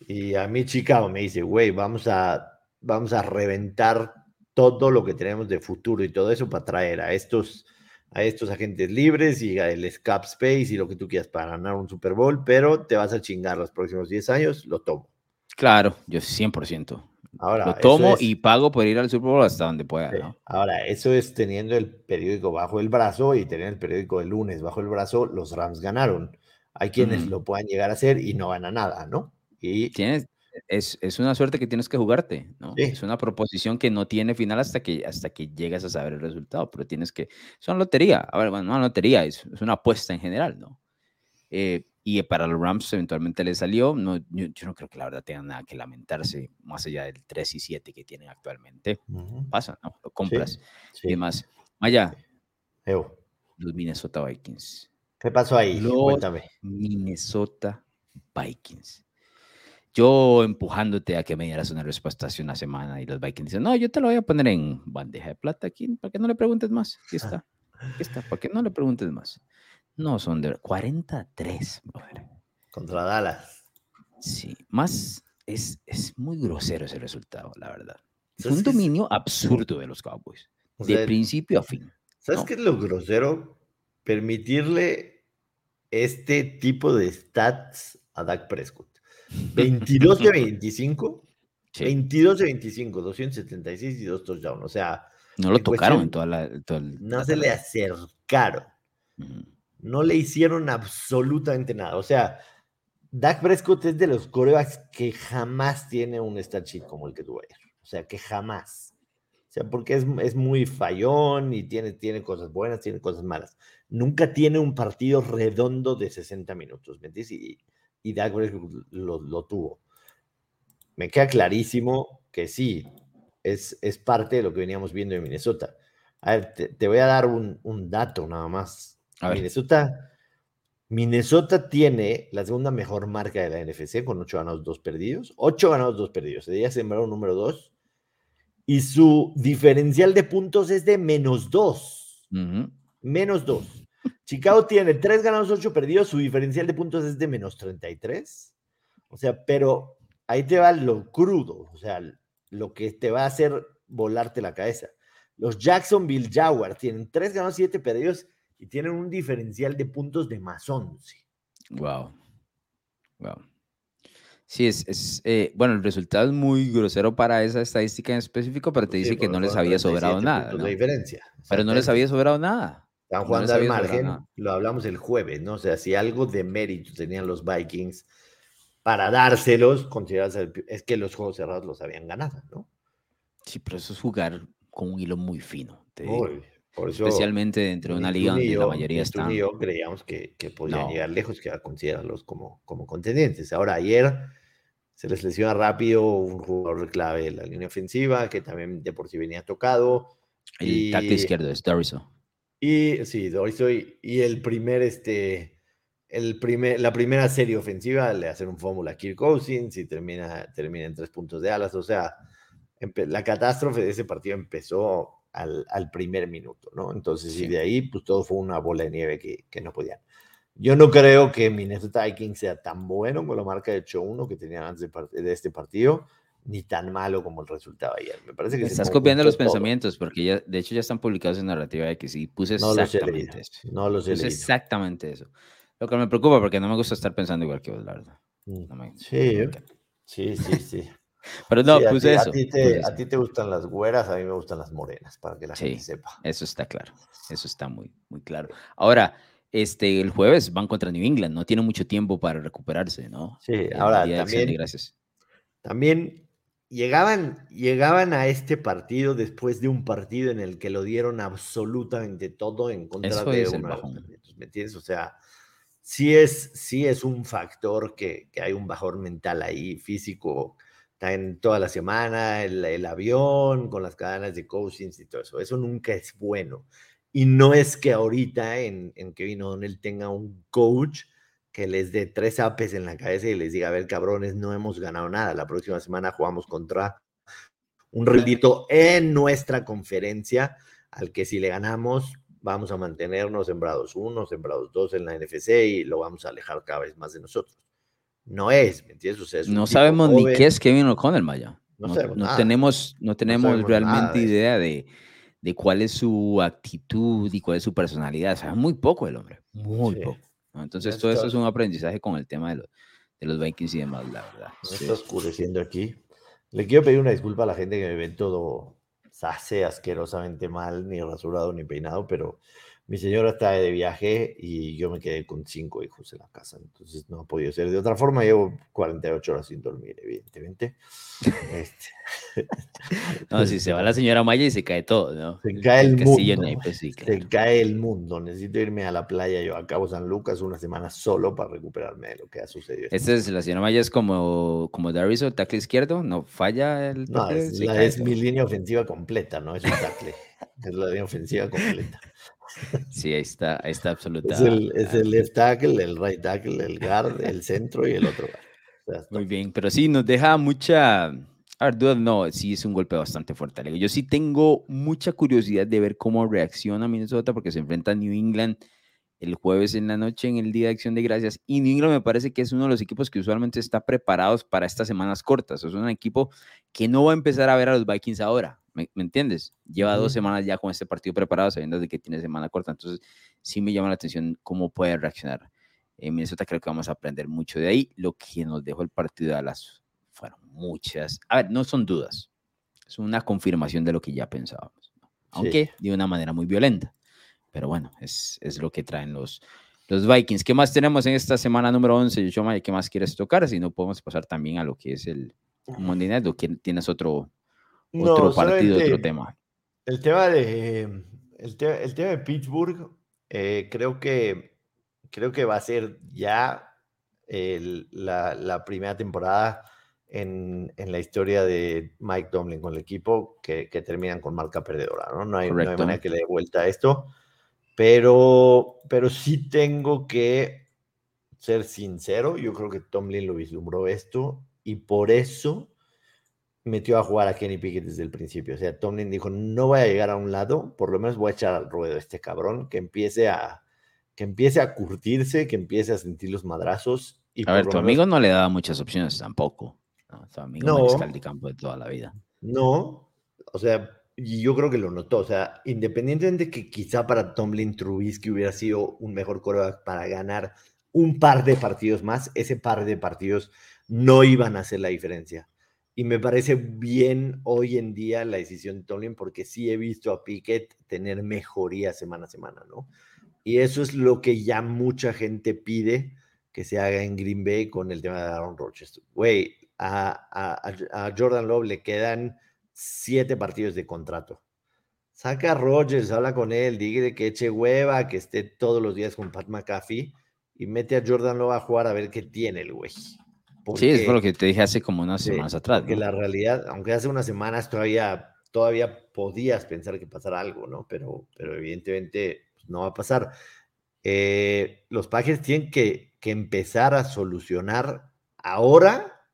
Y a mí Chicago me dice, güey, vamos a, vamos a reventar todo lo que tenemos de futuro y todo eso para traer a estos a estos agentes libres y el Scap Space y lo que tú quieras para ganar un Super Bowl, pero te vas a chingar los próximos 10 años, lo tomo. Claro, yo 100%. Ahora, lo tomo y pago por ir al Super Bowl hasta donde pueda. Ahora, eso es teniendo el periódico bajo el brazo y teniendo el periódico de lunes bajo el brazo, los Rams ganaron. Hay quienes lo puedan llegar a hacer y no gana nada, ¿no? Y tienes, es, es, una suerte que tienes que jugarte, ¿no? Es una proposición que no tiene final hasta que, hasta que llegas a saber el resultado, pero tienes que... Es una lotería, a ver, bueno, no una lotería, es, es una apuesta en general, ¿no? Eh, y para los Rams eventualmente le salió, no, yo, no creo que la verdad tengan nada que lamentarse, más allá del 3 y 7 que tienen actualmente. Pasa, ¿no? Lo compras y demás. Maya, los Minnesota Vikings. ¿Qué pasó ahí? Cuéntame. Minnesota Vikings. Yo empujándote a que me dieras una respuesta hace una semana y los Vikings dicen, no, yo te lo voy a poner en bandeja de plata aquí, para que no le preguntes más. Aquí está. Aquí está, para que no le preguntes más. No, son de 43, Contra Dallas. Sí, más es, es muy grosero ese resultado, la verdad. Es un dominio absurdo de los Cowboys, de principio a fin. ¿Sabes qué es lo grosero? Permitirle este tipo de stats a Dak Prescott. 22 de 25, 22 de 25, 276 y 2 touchdowns. O sea, no lo tocaron en toda la. no se le acercaron. No le hicieron absolutamente nada. O sea, Dak Prescott es de los corebacks que jamás tiene un stat sheet como el que tuvo ayer. O sea, que jamás. O sea, porque es, es, muy fallón y tiene, tiene cosas buenas, tiene cosas malas. Nunca tiene un partido redondo de 60 minutos, ¿me entiendes? Y, y Dak Prescott lo, lo tuvo. Me queda clarísimo que sí, es, es parte de lo que veníamos viendo en Minnesota. A ver, te, voy a dar un, un, dato nada más. Minnesota, Minnesota tiene la segunda mejor marca de la NFC con 8 ganados, 2 perdidos. 8 ganados, 2 perdidos. Ella sembró número 2. Y su diferencial de puntos es de menos 2. Menos 2. Chicago tiene 3 ganados, 8 perdidos. Su diferencial de puntos es de menos 33. O sea, pero ahí te va lo crudo. O sea, lo que te va a hacer volarte la cabeza. Los Jacksonville Jaguars tienen 3 ganados, 7 perdidos y tienen un diferencial de puntos de más 11. Wow. Wow. Sí, es, es eh, bueno, el resultado es muy grosero para esa estadística en específico, pero te dice que no les había sobrado nada. ¿no? diferencia. Pero no les había sobrado nada. Están jugando al margen, lo hablamos el jueves, ¿no? O sea, si algo de mérito tenían los Vikings, para dárselos, consideras es que los juegos cerrados los habían ganado, ¿no? Sí, pero eso es jugar con un hilo muy fino. Especialmente dentro de una liga donde la mayoría están. y yo creíamos que, que podían llegar lejos, que a considerarlos como, como contendientes. Ahora, ayer se les lesiona rápido un jugador clave de la línea ofensiva, que también de por sí venía tocado. El y, tackle izquierdo es Doriso. Y sí, Doriso y, y el primer este, el primer, la primera serie ofensiva le hacen un fórmula a Kirk Cousins y termina, termina en tres puntos de alas. O sea, la catástrofe de ese partido empezó al, al primer minuto, ¿no? Entonces, y de ahí, pues todo fue una bola de nieve que, que no podían. Yo no creo que Minnesota Vikings sea tan bueno con la marca de 8-1 que tenían antes de, de, este partido, ni tan malo como el resultado ayer. Me parece que estás copiando los pensamientos, porque ya, de hecho ya están publicados en narrativa X y puse exactamente eso. No los he puse exactamente eso. Lo que me preocupa porque no me gusta estar pensando igual que vos, la verdad. Mm, sí, sí, sí, sí. Pero no, puse eso. A ti, te, gustan las güeras, a mí me gustan las morenas, para que la gente sepa. Eso está claro. Eso está muy, muy claro. Ahora, este, el jueves van contra New England, no tiene mucho tiempo para recuperarse, ¿no? Sí, ahora también. Gracias. También llegaban, llegaban a este partido después de un partido en el que lo dieron absolutamente todo en contra de una. ¿Me entiendes? O sea, sí es, sí es un factor que, que, hay un bajón mental ahí, físico, está en toda la semana, el, el, avión, con las cadenas de coaching y todo eso. Eso nunca es bueno. Y no es que ahorita en, en Kevin O'Donnell tenga un coach que les dé tres apes en la cabeza y les diga, a ver, cabrones, no hemos ganado nada. La próxima semana jugamos contra un rendito en nuestra conferencia, al que si le ganamos, vamos a mantenernos sembrados uno, sembrados dos en la NFC y lo vamos a alejar cada vez más de nosotros. No es, ¿me entiendes? no sabemos ni qué es Kevin O'Connell, Maya. No, no, tenemos, no tenemos realmente idea de, de, cuál es su actitud y cuál es su personalidad. Sabe muy poco el hombre, muy poco. Entonces, todo eso es un aprendizaje con el tema de los, de los Vikings y demás, la verdad. Me está oscureciendo aquí. Le quiero pedir una disculpa a la gente que me ve todo hace asquerosamente mal, ni rasurado ni peinado, pero mi señora está de viaje y yo me quedé con cinco hijos en la casa, entonces no ha podido ser de otra forma. Llevo 48 horas sin dormir, evidentemente. Este, no, si se va la señora Maya y se cae todo, ¿no? Se cae el, mundo. Pues se cae el mundo. Necesito irme a la playa. Yo acabo San Lucas una semana solo para recuperarme de lo que ha sucedido. Esta es la señora Maya es como, como Darius, el tackle izquierdo, no falla el. No, es, es mi línea ofensiva completa, no es un tackle. Es la línea ofensiva completa. Sí, ahí está, ahí está absoluta. Es el, es el left tackle, el right tackle, el guard, el centro y el otro Muy bien, pero sí, nos deja mucha... A ver, dudas no, sí es un golpe bastante fuerte. Yo sí tengo mucha curiosidad de ver cómo reacciona Minnesota porque se enfrenta a New England el jueves en la noche en el Día de Acción de Gracias. Y New England me parece que es uno de los equipos que usualmente está preparados para estas semanas cortas. Es un equipo que no va a empezar a ver a los Vikings ahora. ¿Me, entiendes? Lleva dos semanas ya con este partido preparado, sabiendo de que tiene semana corta. Entonces, sí me llama la atención cómo puede reaccionar. En Minnesota creo que vamos a aprender mucho de ahí. Lo que nos dejó el partido de las fueron muchas. A ver, no son dudas. Es una confirmación de lo que ya pensábamos. Aunque de una manera muy violenta. Pero bueno, es, es lo que traen los, los Vikings. ¿Qué más tenemos en esta semana número 11, Yoshoma? ¿Qué más quieres tocar? Si no, podemos pasar también a lo que es el Monday Night. ¿O tienes otro, otro partido, otro tema? El tema de, el, el tema de Pittsburgh, eh, creo, que, creo que va a ser ya el, la, la, primera temporada en, en, la historia de Mike Tomlin con el equipo que, que terminan con marca perdedora. ¿no? No, hay, no hay manera que le dé vuelta a esto. Pero, pero sí tengo que ser sincero. Yo creo que Tomlin lo vislumbró esto y por eso metió a jugar a Kenny Pickett desde el principio. O sea, Tomlin dijo, no voy a llegar a un lado, por lo menos voy a echar al ruedo a este cabrón, que empiece a, que empiece a curtirse, que empiece a sentir los madrazos. Y a ver, tu amigo no le daba muchas opciones tampoco. No, tu amigo no, es de campo de toda la vida. No, o sea, y yo creo que lo notó, o sea, independientemente que quizá para Tomlin Trubisky hubiera sido un mejor quarterback para ganar un par de partidos más, ese par de partidos no iban a hacer la diferencia. Y me parece bien hoy en día la decisión de Tomlin porque sí he visto a Pickett tener mejoría semana a semana, ¿no? Y eso es lo que ya mucha gente pide que se haga en Green Bay con el tema de Aaron Rodgers. Güey, a, Jordan Love le quedan siete partidos de contrato. Saca a Rogers, habla con él, dígale que eche hueva, que esté todos los días con Pat McAfee y mete a Jordan Love a jugar a ver qué tiene el güey. Sí, es por lo que te dije hace como unas semanas atrás. Porque la realidad, aunque hace unas semanas todavía, todavía podías pensar que pasara algo, ¿no? Pero, pero evidentemente pues, no va a pasar. Eh, los Packers tienen que, que empezar a solucionar ahora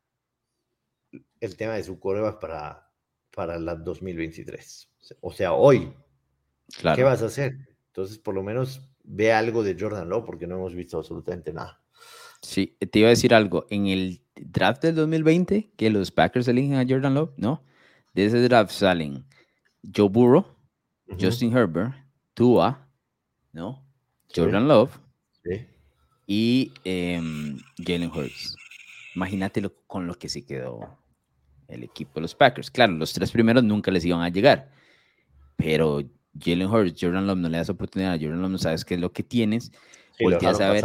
el tema de su coreback para, para la 2023. O sea, hoy. ¿Qué vas a hacer? Entonces, por lo menos ve algo de Jordan Love, porque no hemos visto absolutamente nada. Sí, te iba a decir algo. En el draft del 2020, que los Packers eligen a Jordan Love, ¿no? De ese draft salen Joe Burrow, Justin Herbert, Tua, ¿no? Jordan Love sí. y em, Jalen Hurts. Imagínate con lo que se quedó el equipo de los Packers. Claro, los tres primeros nunca les iban a llegar, pero Jalen Hurts, Jordan Love no le das oportunidad, Jordan Love no sabes qué es lo que tienes, volteas a ver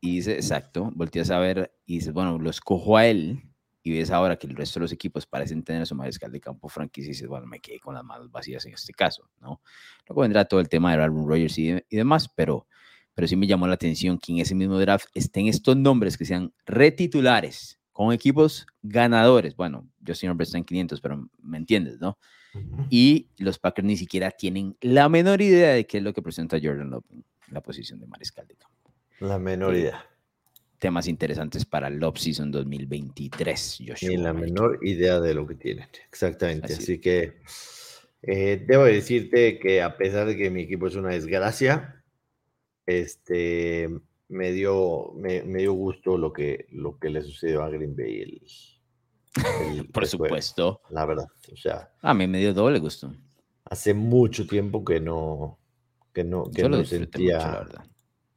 y dice, exacto, volteas a ver y dices, bueno, lo escojo a él y ves ahora que el resto de los equipos parecen tener a su mariscal de campo franquicia y dices, bueno, me quedé con las manos vacías en este caso, ¿no? Luego vendrá todo el tema de Aaron Rodgers y, y demás, pero, pero sí me llamó la atención que en ese mismo draft estén estos nombres que sean retitulares con equipos ganadores. Bueno, Justin Herbert está en 500, pero me entiendes, ¿no? Y los Packers ni siquiera tienen la menor idea de qué es lo que presenta Jordan Love en la posición de mariscal de campo. La menor eh, idea. Temas interesantes para el Season 2023, Joshua. Ni la menor idea de lo que tienen, exactamente. Así, que eh, debo decirte que a pesar de que mi equipo es una desgracia, este, me dio, me, dio gusto lo que, lo que le sucedió a Green Bay. Por supuesto. la verdad. O sea, a mí me dio doble gusto. Hace mucho tiempo que no, que no, que no sentía. la verdad.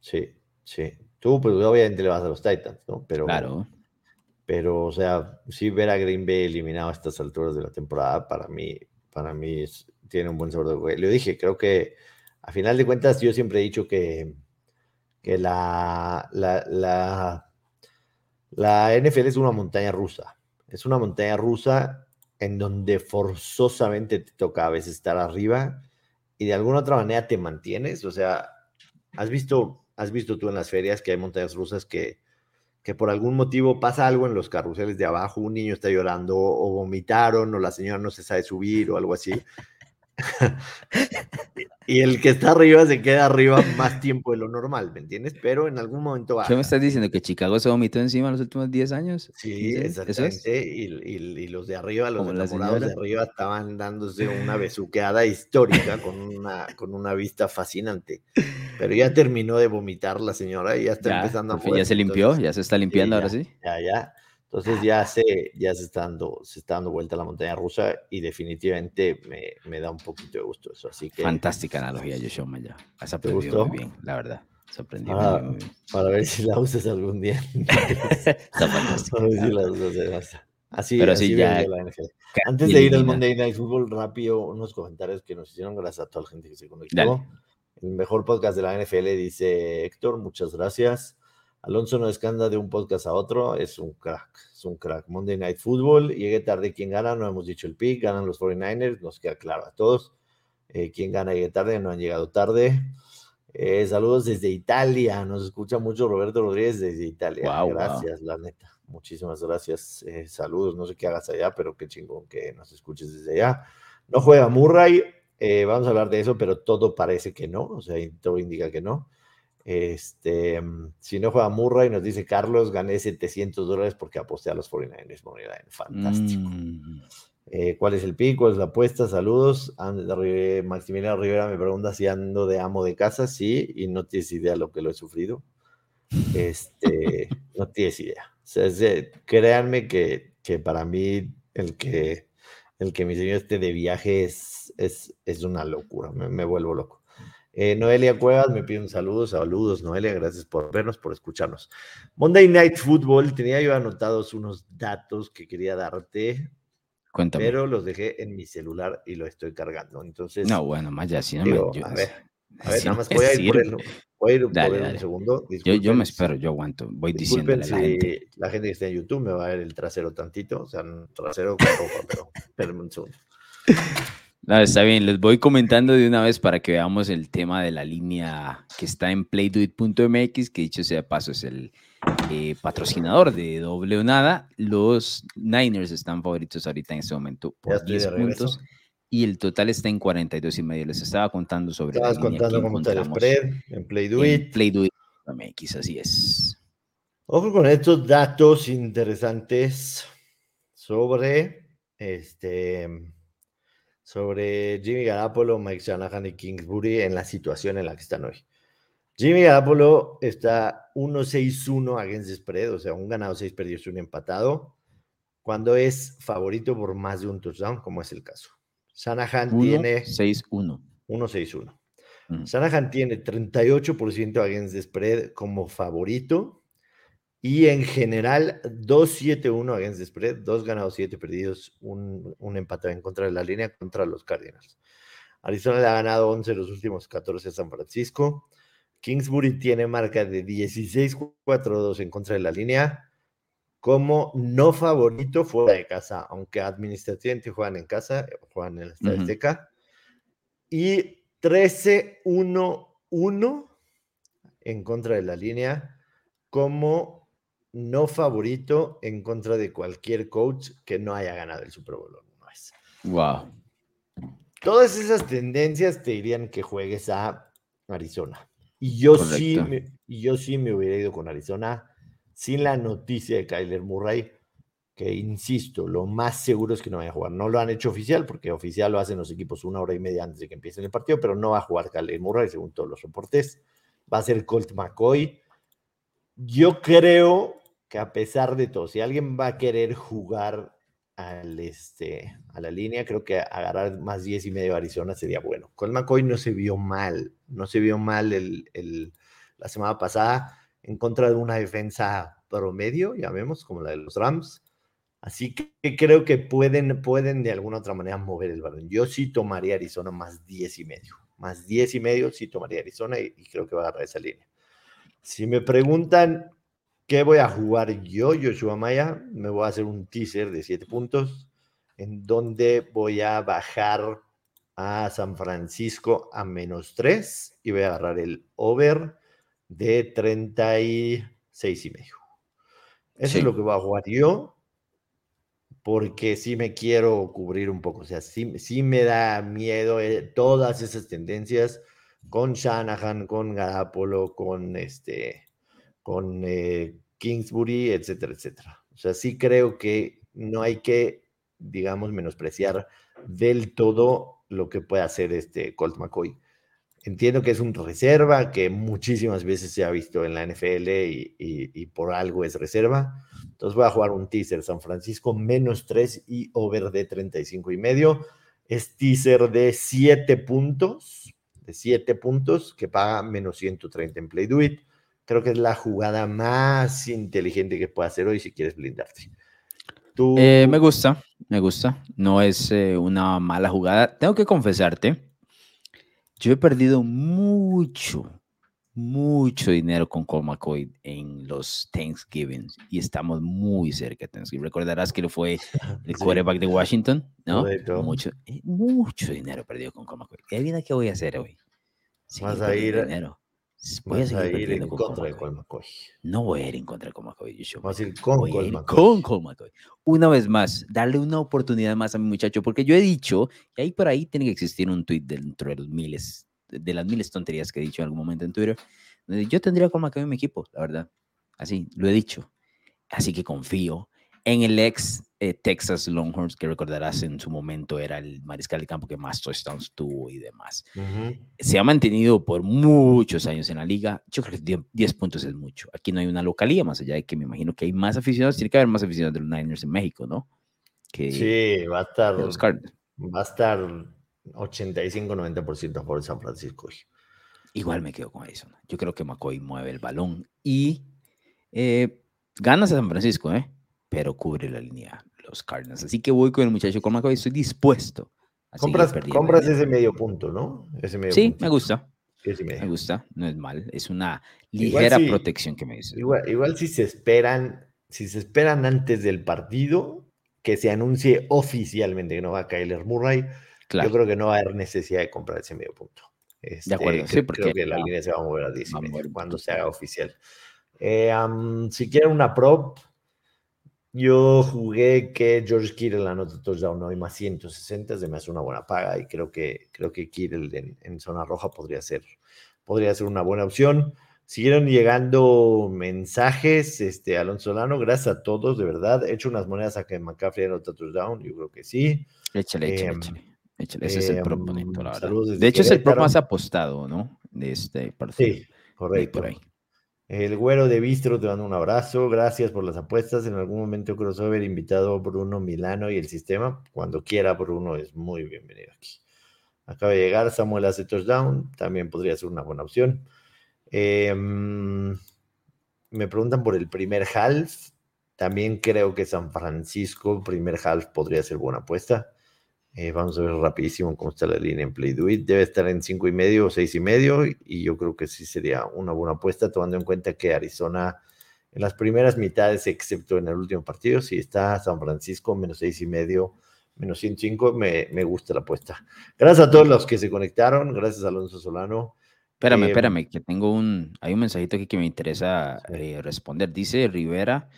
Sí, sí. Tú, pues obviamente le vas a los Titans, ¿no? Pero, claro. Pero, o sea, sí ver a Green Bay eliminado a estas alturas de la temporada, para mí, para mí tiene un buen sabor de juego. Le dije, creo que a final de cuentas, yo siempre he dicho que que la, la, la, NFL es una montaña rusa. Es una montaña rusa en donde forzosamente te toca a veces estar arriba y de alguna otra manera te mantienes. O sea, has visto, has visto tú en las ferias que hay montañas rusas que, que por algún motivo pasa algo en los carruseles de abajo, un niño está llorando o vomitaron o la señora no se sabe subir o algo así. y el que está arriba se queda arriba más tiempo de lo normal, ¿me entiendes? Pero en algún momento va. ¿Qué me estás diciendo? ¿Que Chicago se vomitó encima los últimos 10 años? Sí, exactamente. Y, los de arriba, los enamorados de arriba, estaban dándose una besuqueada histórica con una, con una vista fascinante. Pero ya terminó de vomitar la señora y ya está empezando a. Ya se limpió, ya se está limpiando ahora sí. Ya, ya. Entonces ya se, ya se está dando, se está dando vuelta a la montaña rusa y definitivamente me, me da un poquito de gusto eso. Así que, Fantástica analogía, Joshua Maya. Has aprendido muy bien, la verdad. Sorprendido. Muy, bien. para ver si la usas algún día. está fantástica. Para ver si la usas. Así, Pero así ya. Antes de ir al Monday Night Football, rápido, unos comentarios que nos hicieron. Gracias a toda la gente que se conectó. El mejor podcast de la NFL, dice Héctor. Muchas gracias. Alonso no descansa de un podcast a otro, es un crack, es un crack. Monday Night Football, llegué tarde, ¿quién gana? No hemos dicho el pick, ganan los 49ers, nos queda claro a todos. Eh, ¿Quién gana? Llegué tarde, no han llegado tarde. Eh, saludos desde Italia, nos escucha mucho Roberto Rodríguez desde Italia. gracias, la neta, muchísimas gracias. Eh, saludos, no sé qué hagas allá, pero qué chingón que nos escuches desde allá. No juega Murray, vamos a hablar de eso, pero todo parece que no, o sea, todo indica que no. Este, mm, si no juega Murray, nos dice Carlos, gané 700 dólares porque aposté a los 49ers. Fantástico. Mm. Eh, ¿Cuál es el pico? ¿Cuál es la apuesta? Saludos. Maximiliano Rivera me pregunta si ando de amo de casa. Sí, y no tienes idea lo que lo he sufrido. Este, no tienes idea. O sea, créanme que, que, para mí el que, el que mi señor esté de viaje es, es, es una locura. me vuelvo loco. Eh, Noelia Cuevas me pide un saludo. Saludos, Noelia. Gracias por vernos, por escucharnos. Monday Night Football. Tenía yo anotados unos datos que quería darte. Cuéntame. Pero los dejé en mi celular y lo estoy cargando. Entonces. No, bueno, más ya, si no me. Yo, a ver, a ver, nada más voy a ir por el, voy a ir por un segundo. Yo, yo, me espero, yo aguanto. Voy diciendo a la gente. La gente que está en YouTube me va a ver el trasero tantito. O sea, un trasero con ropa, pero espérenme un segundo. No, está bien, les voy comentando de una vez para que veamos el tema de la línea que está en playduit.mx, que dicho sea de paso es el eh, patrocinador de doble o nada. Los Niners están favoritos ahorita en este momento por 10 puntos y el total está en 42 y medio. Les estaba contando sobre Estabas la contando cómo está el spread en Playduit. Playduit.mx, así es. Ojo con estos datos interesantes sobre este sobre Jimmy Garapolo, Mike Shanahan y Kingsbury en la situación en la que están hoy. Jimmy Garapolo está 1-6-1 against spread, o sea, un ganado, 6 perdidos, un empatado, cuando es favorito por más de un touchdown, como es el caso. Shanahan tiene 6-1. 1-6-1. Shanahan tiene 38% against spread como favorito y en general, 2-7-1 against the spread, dos ganados, siete perdidos, un, un, empate en contra de la línea contra los Cardinals. Arizona le ha ganado 11 los últimos 14 a San Francisco. Kingsbury tiene marca de 16-4-2 en contra de la línea como no favorito fuera de casa, aunque administrativamente juegan en casa, juegan en la estadística. Y 13-1-1 en contra de la línea como no favorito en contra de cualquier coach que no haya ganado el Super Bowl. No es. Wow. Todas esas tendencias te dirían que juegues a Arizona. Y yo sí, me, y yo sí me hubiera ido con Arizona sin la noticia de Kyler Murray, que insisto, lo más seguro es que no vaya a jugar. No lo han hecho oficial, porque oficial lo hacen los equipos una hora y media antes de que empiece el partido, pero no va a jugar Kyler Murray, según todos los reportes. Va a ser Colt McCoy. Yo creo que a pesar de todo, si alguien va a querer jugar al este, a la línea, creo que agarrar más 10 y medio Arizona sería bueno. Con McCoy no se vio mal, no se vio mal el, el, la semana pasada en contra de una defensa promedio, ya vemos, como la de los Rams. Así que creo que pueden, pueden de alguna otra manera mover el balón. Yo sí tomaría Arizona más 10 y medio. Más 10 y medio sí tomaría Arizona y, y creo que va a agarrar esa línea. Si me preguntan ¿Qué voy a jugar yo, Joshua Maya? Me voy a hacer un teaser de 7 puntos, en donde voy a bajar a San Francisco a menos 3 y voy a agarrar el over de 36 y medio. Eso es lo que voy a jugar yo. porque sí me quiero cubrir un poco. O sea, sí, sí me da miedo eh, todas esas tendencias con Shanahan, con Garapolo, con este, con eh, Kingsbury, etcétera, etcétera. O sea, sí creo que no hay que, digamos, menospreciar del todo lo que puede hacer este Colt McCoy. Entiendo que es un reserva, que muchísimas veces se ha visto en la NFL y, por algo es reserva. Entonces voy a jugar un teaser San Francisco menos 3 y over de 35 y medio. Es teaser de 7 puntos, de 7 puntos que paga menos 130 en Play Do It. Creo que es la jugada más inteligente que puede hacer hoy si quieres blindarte. Eh, me gusta, me gusta. No es eh, una mala jugada. Tengo que confesarte yo he perdido mucho, mucho dinero con Cole McCoy en los Thanksgiving y estamos muy cerca de Thanksgiving. Recordarás que lo fue el quarterback de Washington, ¿no? Mucho, eh, mucho dinero perdido con Cole McCoy. ¿Qué vida que voy a hacer hoy? Vas a ir dinero. Voy a, ir en contra de Cole McCoy. No voy a ir en contra de Cole McCoy. Vas a ir con Cole McCoy. Con McCoy. Una vez más, darle una oportunidad más a mi muchacho, porque yo he dicho, y ahí por ahí tiene que existir un tweet dentro de los miles, de las miles tonterías que he dicho en algún momento en Twitter, yo tendría McCoy en mi equipo, la verdad. Así, lo he dicho. Así que confío en el ex eh, Texas Longhorns, que recordarás en su momento era el mariscal de campo que más touchdowns tuvo y demás. Se ha mantenido por muchos años en la liga. Yo creo que 10 puntos es mucho. Aquí no hay una localía, más allá de que me imagino que hay más aficionados. Tiene que haber más aficionados de los Niners en México, ¿no? Que sí, va a estar. Va a estar 85-90% por San Francisco. Igual me quedo con eso. Yo creo que McCoy mueve el balón y eh, ganas a San Francisco, ¿eh? pero cubre la línea los Cardinals. Así que voy con el muchacho con McCoy, estoy dispuesto. A compras compras ese medio punto, ¿no? Ese medio sí, me gusta. Me gusta, no es mal. Es una ligera protección que me dice. Igual, igual si se esperan, si se esperan antes del partido que se anuncie oficialmente que no va a Kyler Murray, yo creo que no va a haber necesidad de comprar ese medio punto. de acuerdo, este, sí, porque creo que la línea se va a mover a 10 cuando se haga oficial. Eh, si quieren una prop, yo jugué que George Kittle anotó touchdown hoy más 160, se me hace una buena paga y creo que, creo que Kittle en, zona roja podría ser, podría ser una buena opción. Siguieron llegando mensajes, este, Alonso Solano, gracias a todos, de verdad. He hecho unas monedas a que McCaffrey anotó touchdown, yo creo que sí. Échale, échale, échale. Ese es el prop bonito, la verdad. De hecho, es el prop más apostado, ¿no? De este partido. Sí, correcto. Por ahí. El güero de Bistro te mando un abrazo. Gracias por las apuestas. En algún momento crossover invitado Bruno Milano y el sistema. Cuando quiera, Bruno es muy bienvenido aquí. Acaba de llegar Samuel hace touchdown. También podría ser una buena opción. Em, me preguntan por el primer half. También creo que San Francisco, primer half, podría ser buena apuesta. Eh, vamos a ver rapidísimo cómo está la línea en Play Do It. Debe estar en cinco y medio o seis y medio. Y yo creo que sí sería una buena apuesta, tomando en cuenta que Arizona en las primeras mitades, excepto en el último partido, si está San Francisco menos seis y medio, menos 105, me, me gusta la apuesta. Gracias a todos los que se conectaron. Gracias, Alonso Solano. Espérame, eh, espérame, que tengo un, hay un mensajito aquí que me interesa eh, responder. Dice Rivera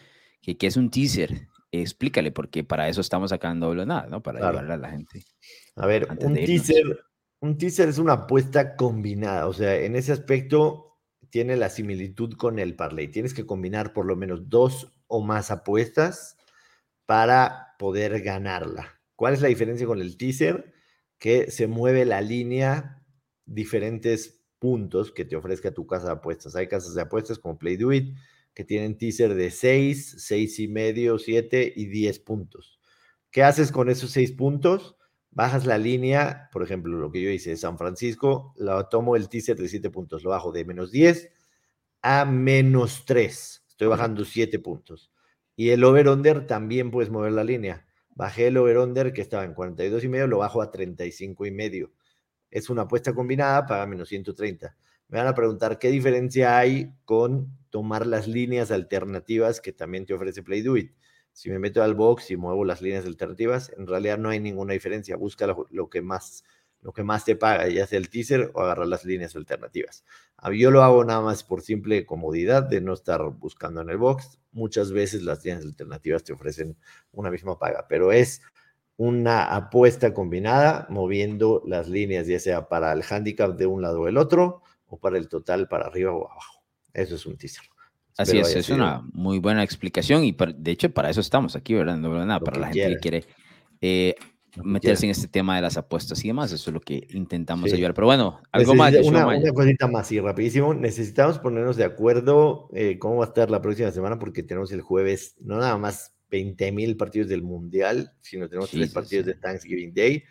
que, que es un teaser explícale, porque para eso estamos sacando nada, ¿no? Para ayudarle a la gente. A ver, un teaser, un teaser es una apuesta combinada, o sea, en ese aspecto tiene la similitud con el parlay. Tienes que combinar por lo menos dos o más apuestas para poder ganarla. ¿Cuál es la diferencia con el teaser? Que se mueve la línea diferentes puntos que te ofrezca tu casa de apuestas. Hay casas de apuestas como Play Do It, que tienen teaser de 6, 6 y medio, 7 y 10 puntos. ¿Qué haces con esos 6 puntos? Bajas la línea, por ejemplo, lo que yo hice de San Francisco, tomo el teaser de 7 puntos, lo bajo de menos 10 a menos 3. Estoy bajando 7 puntos. Y el over-under también puedes mover la línea. Bajé el over-under que estaba en 42 y medio, lo bajo a 35 y medio. Es una apuesta combinada para menos 130 me van a preguntar qué diferencia hay con tomar las líneas alternativas que también te ofrece Play. Si me meto al box y muevo las líneas alternativas, en realidad no hay ninguna diferencia. Busca lo, que, más, lo que más te paga, ya sea el teaser o agarrar las líneas alternativas. Ah, yo lo hago nada más por simple comodidad de no estar buscando en el box. muchas veces las líneas alternativas te ofrecen una misma paga, pero es una apuesta combinada moviendo las líneas, ya sea para el handicap de un lado o el otro, o para el total para arriba o abajo. Eso es un teaser. Así es, es una muy buena explicación y de hecho para eso estamos aquí, ¿verdad? No, nada, para la gente que quiere eh, meterse en este tema de las apuestas y demás, eso es lo que intentamos ayudar. Pero bueno, algo más. Una, una, cosita más y rapidísimo, necesitamos ponernos de acuerdo eh, cómo va a estar la próxima semana porque tenemos el jueves, no nada más 20 mil partidos del Mundial, sino tenemos tres partidos de Thanksgiving Day.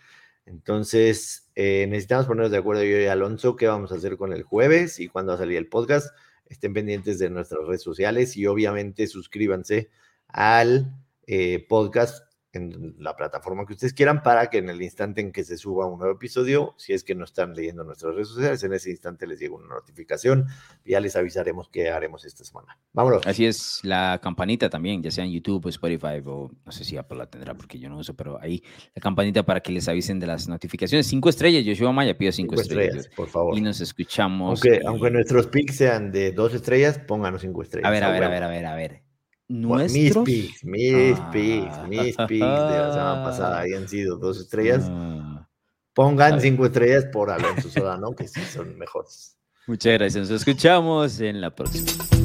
Entonces, eh, necesitamos ponernos de acuerdo yo y Alonso qué vamos a hacer con el jueves y cuándo va a salir el podcast. Estén pendientes de nuestras redes sociales y obviamente suscríbanse al eh, podcast en la plataforma que ustedes quieran para que en el instante en que se suba un nuevo episodio, si es que no están leyendo nuestras redes sociales, en ese instante les llega una notificación y ya les avisaremos qué haremos esta semana. Vámonos. Así es, la campanita también, ya sea en YouTube o Spotify o no sé si Apple la tendrá porque yo no uso, pero ahí la campanita para que les avisen de las notificaciones. Cinco estrellas, Yoshua Maya, pido cinco, estrellas, Por favor. Y nos escuchamos. Aunque, aunque nuestros pics sean de dos estrellas, pónganos cinco estrellas. A ver, a ver, a ver, a ver, a ver. Mis picks, mis picks, mis picks de la semana pasada habían sido dos estrellas. Ah. Pongan cinco estrellas por Alonso Solano, que sí son mejores. Muchas gracias. Nos escuchamos en la próxima.